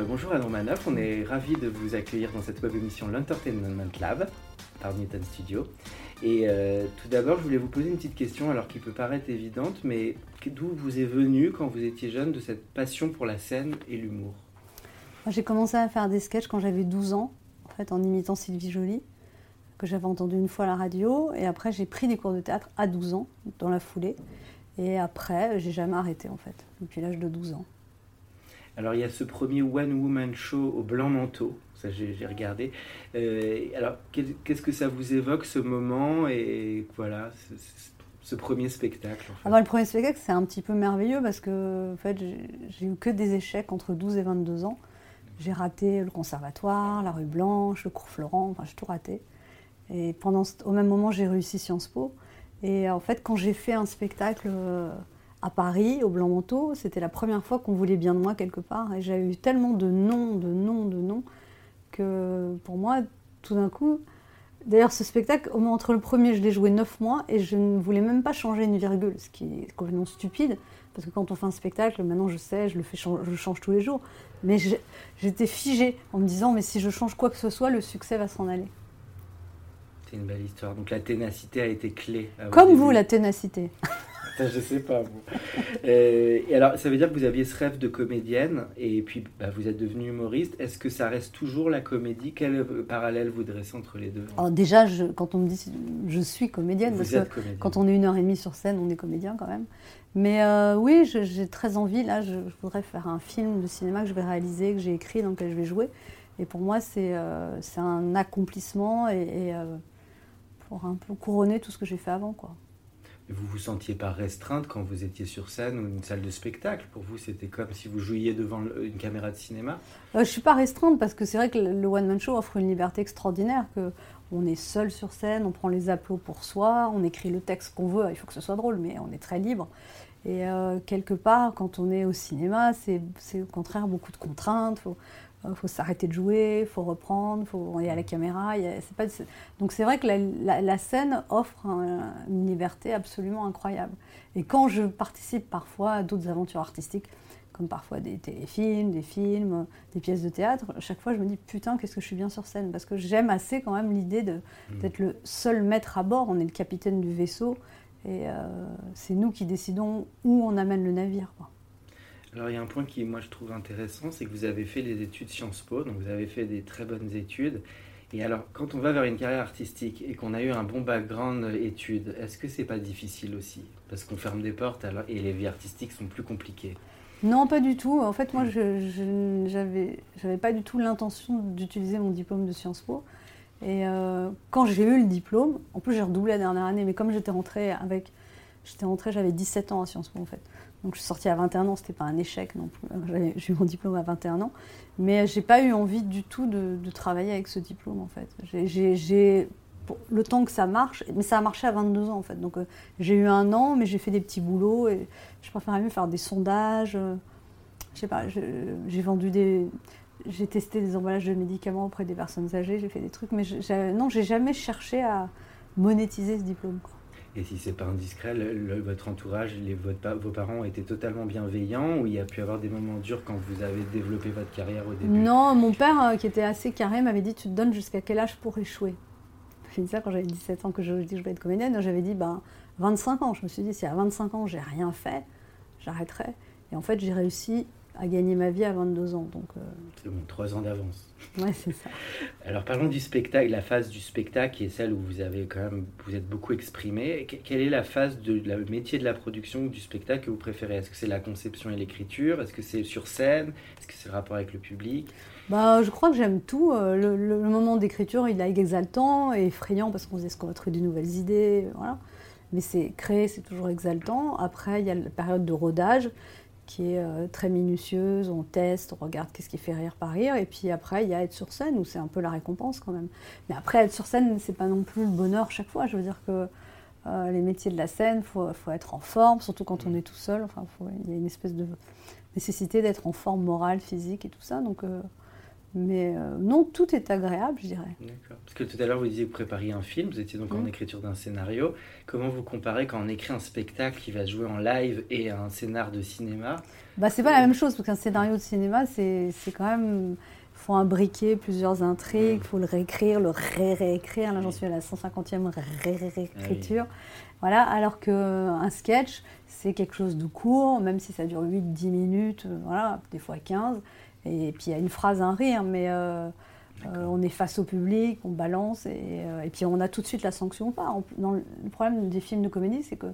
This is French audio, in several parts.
euh, bonjour Anne Romanoff, on est ravis de vous accueillir dans cette web émission l'Entertainment Lab par Newton Studio. Et euh, tout d'abord, je voulais vous poser une petite question, alors qui peut paraître évidente, mais d'où vous est venue quand vous étiez jeune de cette passion pour la scène et l'humour? J'ai commencé à faire des sketchs quand j'avais 12 ans, en fait, en imitant Sylvie Joly, que j'avais entendu une fois à la radio. Et après, j'ai pris des cours de théâtre à 12 ans, dans la foulée. Et après, j'ai jamais arrêté, en fait, depuis l'âge de 12 ans. Alors il y a ce premier One Woman Show au blanc manteau, ça j'ai regardé. Euh, alors qu'est-ce que ça vous évoque ce moment et voilà ce, premier spectacle fait? Ah bah, le premier spectacle, c'est un petit peu merveilleux parce que en fait, j'ai- eu que des échecs entre 12 et 22 ans. J'ai raté le conservatoire, la rue Blanche, le cours Florent, enfin j'ai tout raté. Et pendant, au même moment, j'ai réussi Sciences Po. Et en fait, quand j'ai fait un spectacle euh, à Paris, au Blanc Manteau, c'était la première fois qu'on voulait bien de moi quelque part. Et j'ai eu tellement de noms, de noms, de noms, que pour moi, tout d'un coup, D'ailleurs, ce spectacle, au moins entre le premier, je l'ai joué neuf mois et je ne voulais même pas changer une virgule, ce qui est complètement stupide, parce que quand on fait un spectacle, maintenant je sais, je le, fais, je change tous les jours, mais j'étais figée en me disant, mais si je change quoi que ce soit, le succès va s'en aller. C'est une belle histoire. Donc la ténacité a été clé. Comme vous, la ténacité. Je sais pas. Euh, et alors, ça veut dire que vous aviez ce rêve de comédienne et puis bah, vous êtes devenue humoriste. Est-ce que ça reste toujours la comédie? Quel euh, parallèle vous dressez entre les deux? Alors déjà, je- quand on me dit je suis comédienne, Vous parce êtes que comédienne. quand on est une heure et demie sur scène, on est comédien quand même. Mais euh, oui, j'ai très envie, là, je, je voudrais faire un film de cinéma que je vais réaliser, que j'ai écrit, dans lequel je vais jouer. Et pour moi, c'est euh, un accomplissement et, et, pour un peu couronner tout ce que j'ai fait avant. Quoi. Vous vous sentiez pas restreinte quand vous étiez sur scène ou une salle de spectacle. Pour vous, c'était comme si vous jouiez devant une caméra de cinéma. Euh, je suis pas restreinte parce que c'est vrai que le One Man Show offre une liberté extraordinaire, que on est seul sur scène, on prend les applaudissements pour soi, on écrit le texte qu'on veut, il faut que ce soit drôle, mais on est très libre. Et euh, quelque part, quand on est au cinéma, c'est au contraire beaucoup de contraintes, euh, faut s'arrêter de jouer, il faut reprendre, faut, il y a la caméra, il a- pas, donc c'est vrai que la, la- la scène offre un- une liberté absolument incroyable. Et quand je participe parfois à d'autres aventures artistiques, comme parfois des téléfilms, des films, des pièces de théâtre, à chaque fois je me dis putain qu'est-ce que je suis bien sur scène? Parce que j'aime assez quand même l'idée de- d'être le seul maître à bord, on est le capitaine du vaisseau et euh, c'est nous qui décidons où on amène le navire. quoi. Alors, il y a un point qui, moi, je trouve intéressant, c'est que vous avez fait les études Sciences Po, donc vous avez fait des très bonnes études. Et alors, quand on va vers une carrière artistique et qu'on a eu un bon background études, est-ce que c'est pas difficile aussi? Parce qu'on ferme des portes alors, et les vies artistiques sont plus compliquées. Non, pas du tout. En fait, moi, je je- j'avais j'avais pas du tout l'intention d'utiliser mon diplôme de Sciences Po. Et euh, quand j'ai eu le diplôme, en plus j'ai redoublé la dernière année, mais comme j'étais rentrée avec, j'étais rentrée, j'avais 17 ans à Sciences Po en fait. Donc je suis sortie à 21 ans, c'était pas un échec non plus. J'ai eu mon diplôme à 21 ans, mais j'ai pas eu envie du tout de, travailler avec ce diplôme en fait. Le temps que ça marche, mais ça a marché à 22 ans en fait. Donc euh, j'ai eu un an, mais j'ai fait des petits boulots et je préférais mieux faire des sondages. euh, je sais pas, j'ai vendu des. J'ai testé des emballages de médicaments auprès des personnes âgées, j'ai fait des trucs, mais non, j'ai jamais cherché à monétiser ce diplôme. Et si c'est pas indiscret, votre entourage, vos parents été totalement bienveillants ou il y a pu avoir des moments durs quand vous avez développé votre carrière au début? Non, mon père, euh, qui était assez carré, m'avait dit Tu te donnes jusqu'à quel âge pour échouer? J'ai dit ça quand j'avais 17 ans que je, je dis je voulais être comédienne. J'avais dit ben, 25 ans. Je me suis dit Si à 25 ans, j'ai rien fait, j'arrêterai. Et en fait, j'ai réussi à gagner ma vie à 22 ans. Donc, euh, C'est bon, trois ans d'avance. ouais, c'est ça. Alors parlons du spectacle, la phase du spectacle qui est celle où vous avez quand même, vous êtes beaucoup exprimé. Que- Quelle est la phase de la- métier de la production ou du spectacle que vous préférez? Est-ce que c'est la conception et l'écriture? Est-ce que c'est sur scène? Est-ce que c'est le rapport avec le public? Bah, je crois que j'aime tout. Euh, Le, le- le moment d'écriture, il est exaltant et effrayant parce qu'on se dit est-ce qu'on va trouver de nouvelles idées, voilà. Mais c'est créer, c'est toujours exaltant. Après, il y a la période de rodage qui est euh, très minutieuse. On teste, on regarde qu'est-ce qui fait rire par rire. Et puis après, il y a être sur scène où c'est un peu la récompense quand même. Mais après, être sur scène, c'est pas non plus le bonheur chaque fois. Je veux dire que euh, les métiers de la scène, faut, faut être en forme, surtout quand on est tout seul. Enfin, il y a une espèce de nécessité d'être en forme morale, physique et tout ça. Donc, euh, mais euh, non, tout est agréable, je dirais. D'accord. Parce que tout à l'heure, vous disiez que vous prépariez un film, vous étiez donc en Mm. écriture d'un scénario. Comment vous comparez quand on écrit un spectacle qui va jouer en live et un scénar de cinéma? Bah, c'est pas la même chose, parce qu'un scénario de cinéma, c'est c'est quand même. Il faut imbriquer plusieurs intrigues, il faut le réécrire, le ré-réécrire. Là, j'en suis à la 150e ré-réécriture. Voilà, alors qu'un sketch, c'est quelque chose de court, même si ça dure 8-10 minutes, euh, voilà, des fois 15. Et puis il y a une phrase, un rire, mais euh, euh, on est face au public, on balance, et, euh, et puis on a tout de suite la sanction ou pas. Dans le, le problème des films de comédie, c'est que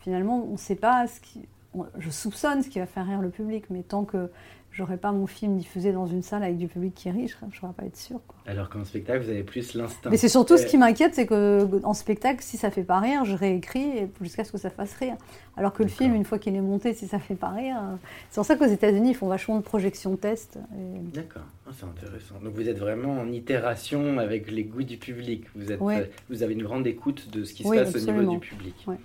finalement, on ne sait pas ce qui. on- je soupçonne ce qui va faire rire le public, mais tant que j'aurais pas mon film diffusé dans une salle avec du public qui rit, je ne pourrais pas être sûre. quoi. Alors qu'en spectacle, vous avez plus l'instinct. Mais c'est surtout ce Euh, qui m'inquiète, c'est que en spectacle, si ça fait pas rire, je réécris jusqu'à ce que ça fasse rire. Alors que le film, une fois qu'il est monté, si ça fait pas rire, euh, c'est pour ça qu'aux États-Unis, ils font vachement de projections test. et- D'accord, Ah, c'est intéressant. Donc vous êtes vraiment en itération avec les goûts du public. Vous, êtes, Ouais. euh, vous avez une grande écoute de ce qui se passe au niveau du public. Ouais.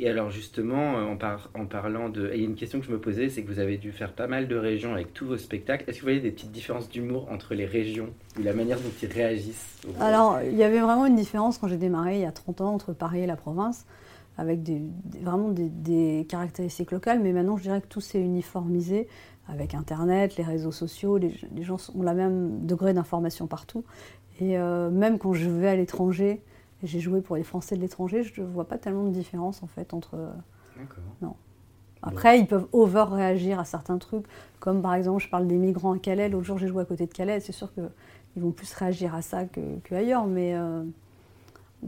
Et alors justement, euh, en, par- en parlant de... et une question que je me posais, c'est que vous avez dû faire pas mal de régions avec tous vos spectacles. Est-ce que vous voyez des petites différences d'humour entre les régions ou la manière dont ils réagissent Alors, il y avait vraiment une différence quand j'ai démarré il y a 30 ans entre Paris et la province, avec vraiment des, caractéristiques locales, mais maintenant je dirais que tout s'est uniformisé avec Internet, les réseaux sociaux, les, gens ont le même degré d'information partout. Et euh, même quand je vais à l'étranger, j'ai joué pour les Français de l'étranger, je ne vois pas tellement de différence en fait entre... D'accord. Après, ils peuvent over-réagir à certains trucs, comme par exemple, je parle des migrants à Calais. L'autre jour, j'ai joué à côté de Calais. C'est sûr qu'ils vont plus réagir à ça que, que ailleurs. Mais euh,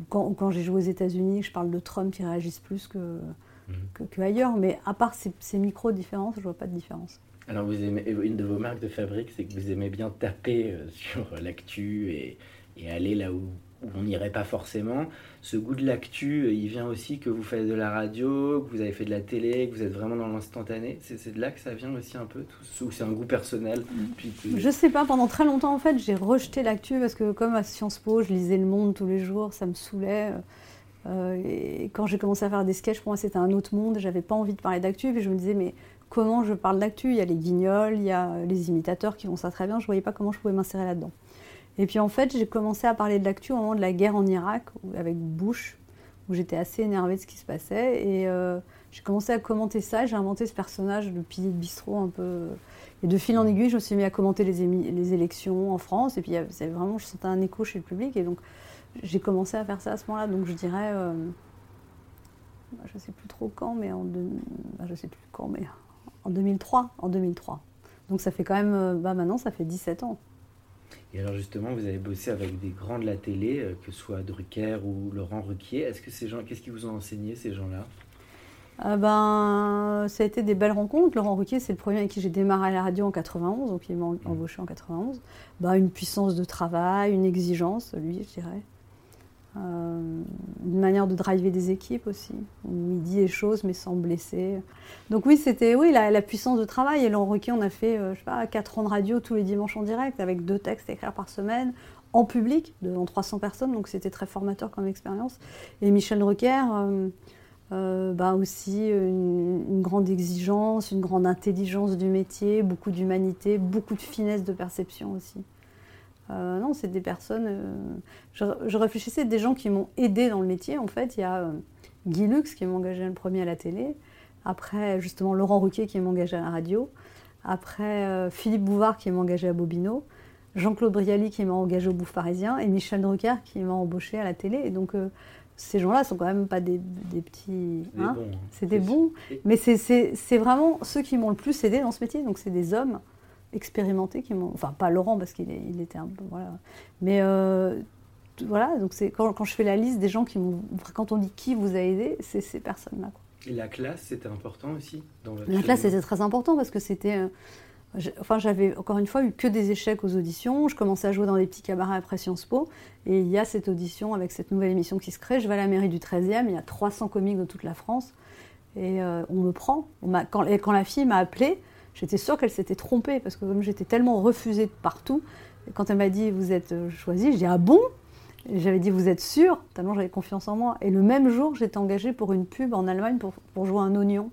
quand, j'ai joué aux États-Unis, je parle de Trump, ils réagissent plus que, Mhm. que, que ailleurs. Mais à part ces, ces micro-différences, je vois pas de différence. Alors vous aimez, une de vos marques de fabrique, c'est que vous aimez bien taper euh, sur l'actu et, et aller là où, où on n'irait pas forcément. Ce goût de l'actu, euh, il vient aussi que vous faites de la radio, que vous avez fait de la télé, que vous êtes vraiment dans l'instantané. C'est c'est de là que ça vient aussi un peu, tout ce- ou c'est un goût personnel puis que- Je sais pas, pendant très longtemps, en fait, j'ai rejeté l'actu parce que, comme à Sciences Po, je lisais Le Monde tous les jours, ça me saoulait. Euh, et quand j'ai commencé à faire des sketchs, pour moi, c'était un autre monde. J'avais pas envie de parler d'actu. Puis je me disais, mais comment je parle d'actu? Il y a les guignols, il y a les imitateurs qui font ça très bien. Je voyais pas comment je pouvais m'insérer là-dedans. Et puis en fait, j'ai commencé à parler de l'actu au moment de la guerre en Irak, avec Bush, où j'étais assez énervée de ce qui se passait. Et euh, j'ai commencé à commenter ça. J'ai inventé ce personnage de pilier de bistrot un peu. Et de fil en aiguille, je me suis mis à commenter les, élections en France. Et puis, c'est vraiment, je sentais un écho chez le public. Et donc, j'ai commencé à faire ça à ce moment-là. Donc, je dirais, euh, bah, je ne sais plus trop quand, mais en bah, quand, mais en 2003. En 2003. Donc, ça fait quand même, euh, bah, maintenant, ça fait 17 ans. Et alors justement, vous avez bossé avec des grands de la télé, euh, que ce soit Drucker ou Laurent Ruquier. Est-ce que ces gens, qu'est-ce qu'ils vous ont enseigné ces gens-là? Ah ben, ça a été des belles rencontres. Laurent Ruquier, c'est le premier avec qui j'ai démarré à la radio en 91, donc il m'a embauché en 91. Ben, une puissance de travail, une exigence, lui, je dirais. Euh, une manière de driver des équipes aussi, où il dit les choses mais sans blesser. Donc oui, c'était oui, la, puissance de travail. Et Ruquier, on a fait, euh, je sais pas, 4 ans de radio tous les dimanches en direct, avec deux textes à écrire par semaine, en public, devant 300 personnes, donc c'était très formateur comme expérience. Et Michel Drucker, euh, euh, bah aussi une grande exigence, une grande intelligence du métier, beaucoup d'humanité, beaucoup de finesse de perception aussi. Euh, non, c'est des personnes. euh, je, je réfléchissais à des gens qui m'ont aidé dans le métier. En fait, il y a euh, Guy Lux qui m'a engagé le premier à la télé. Après, justement, Laurent Ruquier qui m'a engagé à la radio. Après, Philippe Bouvard qui m'a engagé à Bobino. Jean-Claude Brialy qui m'a engagé au Bouffe Parisien. Et Michel Drucker qui m'a embauché à la télé. Et donc, ces gens-là sont quand même pas des, des petits. Des hein. bons, hein. C'est des bons. Mais c'est- c'est c'est vraiment ceux qui m'ont le plus aidé dans ce métier. Donc, c'est des hommes expérimentés qui m'ont. Enfin, pas Laurent parce qu'il il était un peu. Voilà. Mais euh, voilà, donc c'est quand, quand je fais la liste des gens qui m'ont. Quand on dit qui vous a aidé, c'est ces personnes-là. quoi. Et la classe, c'était important aussi dans La classe, c'était très important parce que c'était. euh, Enfin, j'avais encore une fois eu que des échecs aux auditions. Je commençais à jouer dans des petits cabarets après Sciences Po. Et il y a cette audition avec cette nouvelle émission qui se crée. Je vais à la mairie du 13e, il y a 300 comiques de toute la France. Et euh, on me prend. quand, et quand la fille m'a appelée, j'étais sûre qu'elle s'était trompée. Parce que comme j'étais tellement refusée de partout, quand elle m'a dit Vous êtes euh, choisie, je dis Ah bon? J'avais dit Vous êtes sûre? Tellement j'avais confiance en moi. Et le même jour, j'étais engagée pour une pub en Allemagne pour, pour jouer un oignon.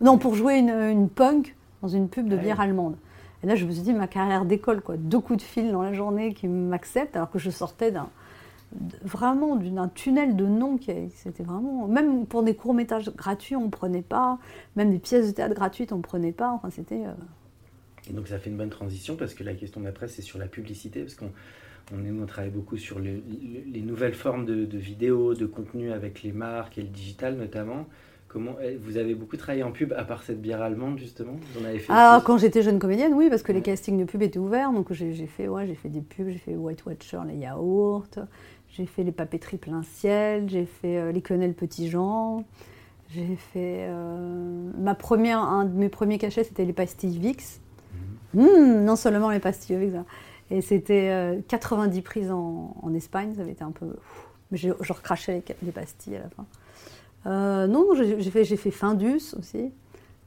Non, pour jouer une, une punk dans une pub de bière allemande. Et là, je me suis dit, ma carrière d'école, quoi. Deux coups de fil dans la journée qui m'acceptent, alors que je sortais d'un vraiment d'un tunnel de noms qui c'était vraiment même pour des courts métrages gratuits on ne prenait pas. Même des pièces de théâtre gratuites on ne prenait pas. Enfin c'était euh, et donc ça fait une bonne transition parce que la question d'après c'est sur la publicité parce qu'on on, on, travaille beaucoup sur les nouvelles formes de, de vidéos de contenu avec les marques et le digital notamment. Eh, vous avez beaucoup travaillé en pub à part cette bière allemande justement? Vous en avez fait Ah, quand j'étais jeune comédienne, oui, parce que les castings de pub étaient ouverts. Donc j'ai fait, ouais, j'ai fait des pubs, j'ai fait White Watcher, les yaourts, j'ai fait les papeteries plein ciel, j'ai fait euh, les quenelles petits Jean, j'ai fait euh, ma première, un de mes premiers cachets, c'était les pastilles Vix. Mhm. Mmh, non seulement les pastilles Vix, hein. et c'était 90 euh, prises en, Espagne, ça avait été un peu, mais j'ai recrachais les, les pastilles à la fin. Non, j'ai fait, fait Findus aussi.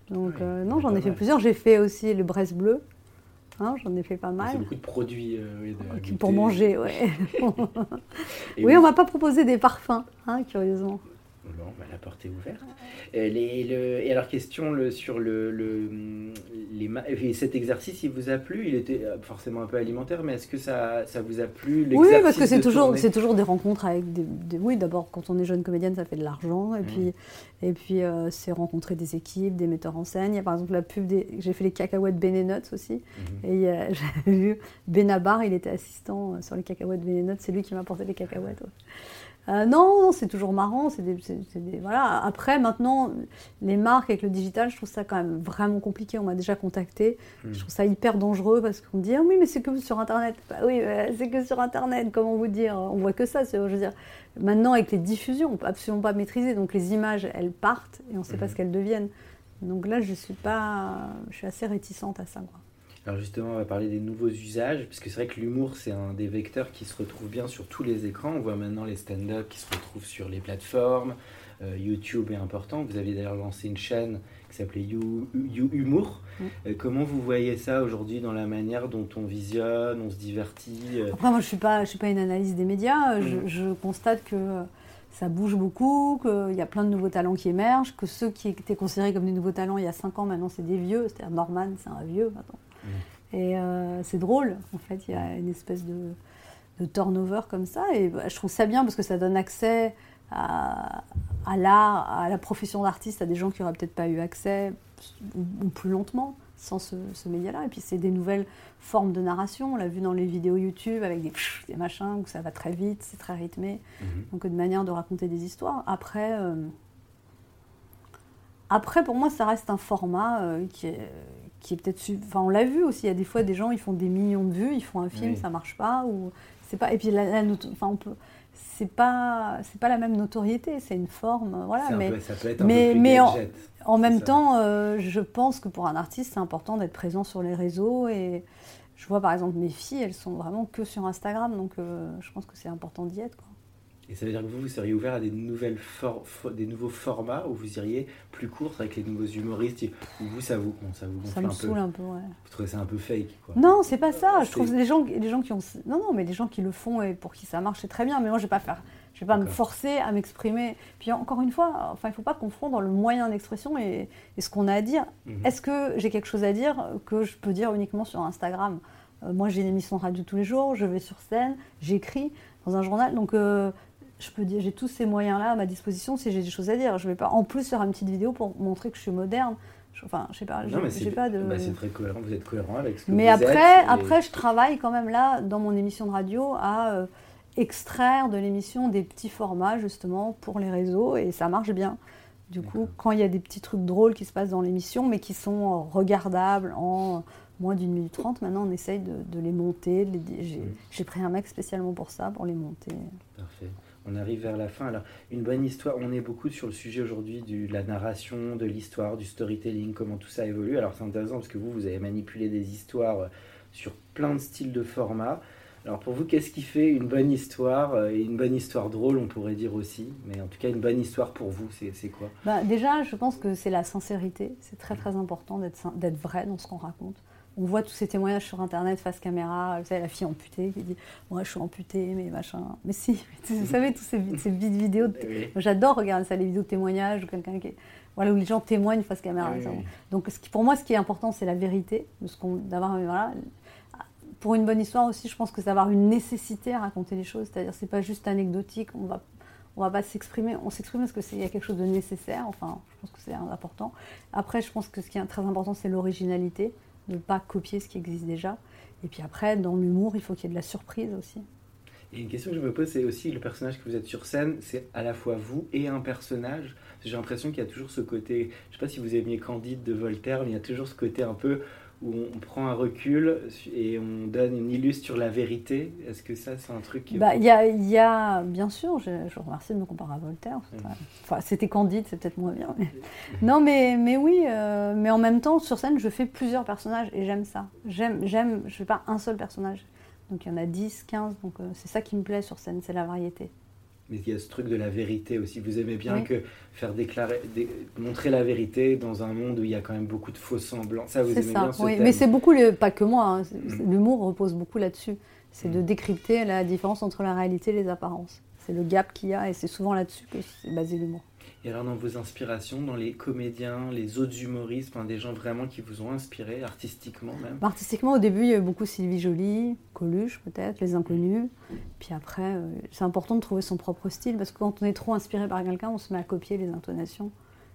Donc, non, j'en ai fait plusieurs. J'ai fait aussi le Bresse Bleu. Hein, j'en ai fait pas mal. C'est beaucoup de produits euh, pour manger, oui. oui, on m'a pas proposé des parfums, hein, curieusement. Bon, bah, la porte est ouverte. Euh, et alors, question le, sur le, les, cet exercice, il vous a plu? Il était euh, forcément un peu alimentaire, mais est-ce que ça, ça vous a plu Oui, parce que c'est toujours, c'est toujours des rencontres avec des. oui, d'abord, quand on est jeune comédienne, ça fait de l'argent. Et mmh. puis, et puis euh, c'est rencontrer des équipes, des metteurs en scène. Il y a par exemple la pub des. J'ai fait les cacahuètes Benenuts aussi. Mmh. Et j'avais vu Benabar, il était assistant sur les cacahuètes Benenuts. C'est lui qui m'a apporté les cacahuètes. Euh, non, c'est toujours marrant. C'est des, voilà. Après, maintenant, les marques avec le digital, je trouve ça quand même vraiment compliqué. On m'a déjà contacté. Hmm. Je trouve ça hyper dangereux parce qu'on me dit ah oui, mais c'est que sur Internet. Bah oui, c'est que sur Internet. Comment vous dire? On voit que ça. Je veux dire, maintenant avec les diffusions, on peut absolument pas maîtriser. Donc les images, elles partent et on ne sait pas hmm. ce qu'elles deviennent. Donc là, je suis pas, je suis assez réticente à ça. Quoi. Alors justement, on va parler des nouveaux usages, parce que c'est vrai que l'humour, c'est un des vecteurs qui se retrouve bien sur tous les écrans. On voit maintenant les stand-up qui se retrouvent sur les plateformes. Euh, YouTube est important. Vous avez d'ailleurs lancé une chaîne qui s'appelait you, Humour. Euh, comment vous voyez ça aujourd'hui dans la manière dont on visionne, on se divertit euh Après, moi, je ne suis, pas, je suis pas une analyse des médias. Je, mm. je, constate que ça bouge beaucoup, qu'il y a plein de nouveaux talents qui émergent, que ceux qui étaient considérés comme des nouveaux talents il y a 5 ans, maintenant, c'est des vieux. C'est-à-dire Norman, c'est un vieux maintenant. Et euh, c'est drôle, en fait, il y a une espèce de, de turnover comme ça. Et bah, je trouve ça bien parce que ça donne accès à, à l'art, à la profession d'artiste, à des gens qui n'auraient peut-être pas eu accès, ou, plus lentement, sans ce, média-là. Et puis c'est des nouvelles formes de narration. On l'a vu dans les vidéos YouTube avec des, des machins où ça va très vite, c'est très rythmé. Mhm. Donc une manière de raconter des histoires. Après. Euh, après, pour moi, ça reste un format euh, qui est, qui est peut-être. Enfin, on l'a vu aussi. Il y a des fois des gens, ils font des millions de vues, ils font un film, ça marche pas, ou c'est pas. Et puis la, enfin, on peut. C'est pas, c'est pas la même notoriété, c'est une forme, voilà. Mais, ça peut être un mais, peu mais en, même temps, euh, je pense que pour un artiste, c'est important d'être présent sur les réseaux et je vois par exemple mes filles, elles sont vraiment que sur Instagram, donc euh, je pense que c'est important d'y être. Quoi. Et ça veut dire que vous, vous seriez ouvert à des, nouvelles des nouveaux formats où vous iriez plus court avec les nouveaux humoristes Ou vous, ça vous, ça vous ça me un saoule peu. un peu, ouais. Vous trouvez ça un peu fake quoi. Non, c'est pas ça. Je trouve les gens, les gens qui ont. Non, non, mais les gens qui le font et pour qui ça marche, c'est très bien. Mais moi, je vais pas faire. Je vais pas me forcer à m'exprimer. Puis encore une fois, enfin, il faut pas confondre le moyen d'expression et, ce qu'on a à dire. Mhm. Est-ce que j'ai quelque chose à dire que je peux dire uniquement sur Instagram? Euh, Moi, j'ai une émission de radio tous les jours. Je vais sur scène, j'écris dans un journal. Donc, euh, je peux dire, j'ai tous ces moyens-là à ma disposition si j'ai des choses à dire. Je vais pas en plus faire une petite vidéo pour montrer que je suis moderne. enfin, je sais pas, j'ai pas de. Bah, c'est très cohérent, vous êtes cohérent avec ce que mais vous après, êtes. Mais après, je travaille quand même là, dans mon émission de radio, à euh, extraire de l'émission des petits formats, justement, pour les réseaux, et ça marche bien. Du coup, quand il y a des petits trucs drôles qui se passent dans l'émission, mais qui sont euh, regardables en moins d'une minute trente, maintenant on essaye de, les monter. J'ai pris un mec spécialement pour ça, pour les monter. Parfait. On arrive vers la fin. Alors, une bonne histoire, on est beaucoup sur le sujet aujourd'hui de la narration, de l'histoire, du storytelling, comment tout ça évolue. Alors, c'est intéressant parce que vous, vous avez manipulé des histoires euh, sur plein de styles de formats. Alors, pour vous, qu'est-ce qui fait une bonne histoire euh, Et une bonne histoire drôle, on pourrait dire aussi? Mais en tout cas, une bonne histoire pour vous, c'est quoi? Bah, Déjà, je pense que c'est la sincérité. C'est très, très important d'être vrai dans ce qu'on raconte on voit tous ces témoignages sur internet face caméra, vous savez, la fille amputée qui dit Moi je suis amputée, mais machin. Mais si, vous savez, tous ces, ces vidéos. J'adore regarder ça, les vidéos de témoignages quelqu'un qui Voilà, où les gens témoignent face caméra. Donc ce qui, pour moi, ce qui est important, c'est la vérité. d'avoir, voilà. Pour une bonne histoire aussi, je pense que c'est d'avoir une nécessité à raconter les choses. C'est-à-dire c'est pas juste anecdotique, on va on va pas s'exprimer, on s'exprime parce qu'il y a quelque chose de nécessaire, enfin, je pense que c'est important. Après, je pense que ce qui est très important, c'est l'originalité ne pas copier ce qui existe déjà. Et puis après, dans l'humour, il faut qu'il y ait de la surprise aussi. Et une question que je me pose, c'est aussi le personnage que vous êtes sur scène, c'est à la fois vous et un personnage. J'ai l'impression qu'il y a toujours ce côté, je ne sais pas si vous aimiez Candide de Voltaire, mais il y a toujours ce côté un peu où on prend un recul et on donne une illustre sur la vérité. Est-ce que ça, c'est un truc bah, Il y, a, y, a, bien sûr, je, je remercie de me comparer à Voltaire. Enfin, c'était Candide, c'est peut-être moins bien. non, mais, mais oui, euh, mais en même temps, sur scène, je fais plusieurs personnages et j'aime ça. J'aime, j'aime, je fais pas un seul personnage. Donc il y en a 10, 15, donc euh, c'est ça qui me plaît sur scène, c'est la variété mais il y a ce truc de la vérité aussi. Vous aimez bien que faire déclarer, montrer la vérité dans un monde où il y a quand même beaucoup de faux semblants. Ça, vous aimez bien ce oui. Mais c'est beaucoup, pas que moi, hein. mm. l'humour repose beaucoup là-dessus. C'est de mm. décrypter la différence entre la réalité et les apparences. C'est le gap qu'il y a et c'est souvent là-dessus que c'est basé l'humour. Et alors dans vos inspirations, dans les comédiens, les autres humoristes, des gens vraiment qui vous ont inspiré artistiquement même bah, Artistiquement, au début, il y a beaucoup Sylvie Joly, Coluche peut-être, Les Inconnus. Puis après, euh, c'est important de trouver son propre style parce que quand on est trop inspiré par quelqu'un, on se met à copier les intonations.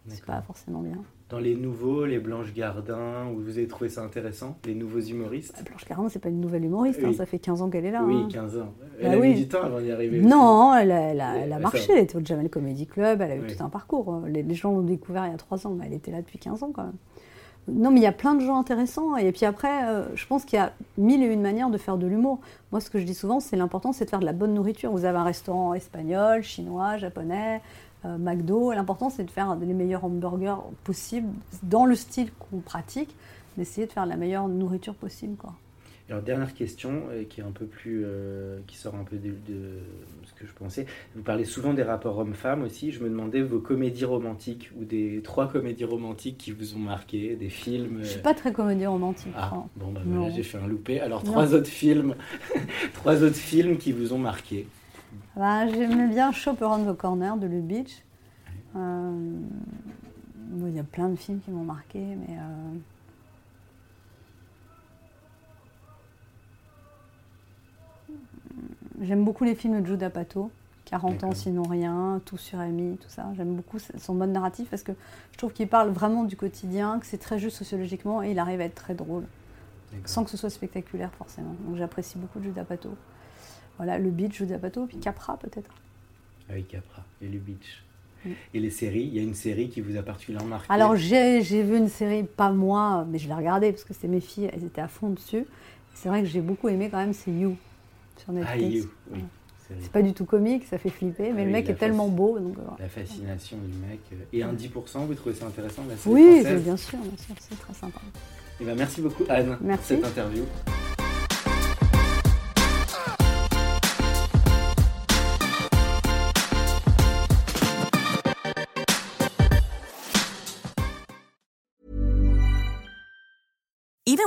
C'est pas forcément bien dans les nouveaux, les Blanche Gardin, où vous avez trouvé ça intéressant, les nouveaux humoristes bah, Blanche Gardin, c'est pas une nouvelle humoriste, hein, ça fait 15 ans qu'elle est là. Oui, 15 hein. ans. Elle bah a mis du temps avant d'y arriver. Non, elle a, elle a, marché, elle était au Jamel Comedy Club, elle a eu tout un parcours. Les, gens l'ont découvert il y a 3 ans, mais elle était là depuis 15 ans quand même. Non, mais il y a plein de gens intéressants. Et puis après, euh, je pense qu'il y a mille et une manières de faire de l'humour. Moi, ce que je dis souvent, c'est l'important, c'est de faire de la bonne nourriture. Vous avez un restaurant espagnol, chinois, japonais, McDo. L'important, c'est de faire les meilleurs hamburgers possibles dans le style qu'on pratique, d'essayer de faire la meilleure nourriture possible. Quoi. Alors, dernière question, euh, qui est un peu plus. Euh, qui sort un peu de, ce que je pensais. Vous parlez souvent des rapports hommes-femmes aussi. Je me demandais vos comédies romantiques ou des trois comédies romantiques qui vous ont marqué, des films. Je suis pas très comédie romantique. Ah, bon, bah, voilà, j'ai fait un loupé. Alors, trois autres films, trois autres films qui vous ont marqué. Bah, J'aimais bien Shop Around the Corner de Le Beach. Euh, il y a plein de films qui m'ont marqué, mais. Euh, j'aime beaucoup les films de Joe D'Apato. 40 ans sinon rien, tout sur Amy, tout ça. J'aime beaucoup son mode narratif parce que je trouve qu'il parle vraiment du quotidien, que c'est très juste sociologiquement et il arrive à être très drôle. Sans que ce soit spectaculaire forcément. Donc j'apprécie beaucoup Jude Apatow. Voilà, le beach, Jude Apatow, puis Capra peut-être. Ah oui, Capra et le beach. Et les séries, il y a une série qui vous a particulièrement marqué? Alors j'ai vu une série, pas moi, mais je l'ai regardée parce que c'est mes filles, elles étaient à fond dessus. C'est vrai que j'ai beaucoup aimé quand même, c'est You sur Netflix. Ah, You, oui. C'est pas du tout comique, ça fait flipper, mais ah le mec est tellement beau. Donc, La fascination du mec. Et un 10%, vous trouvez ça intéressant la série Oui, bien sûr, bien sûr, c'est très sympa. Et eh ben, merci beaucoup Anne pour cette interview.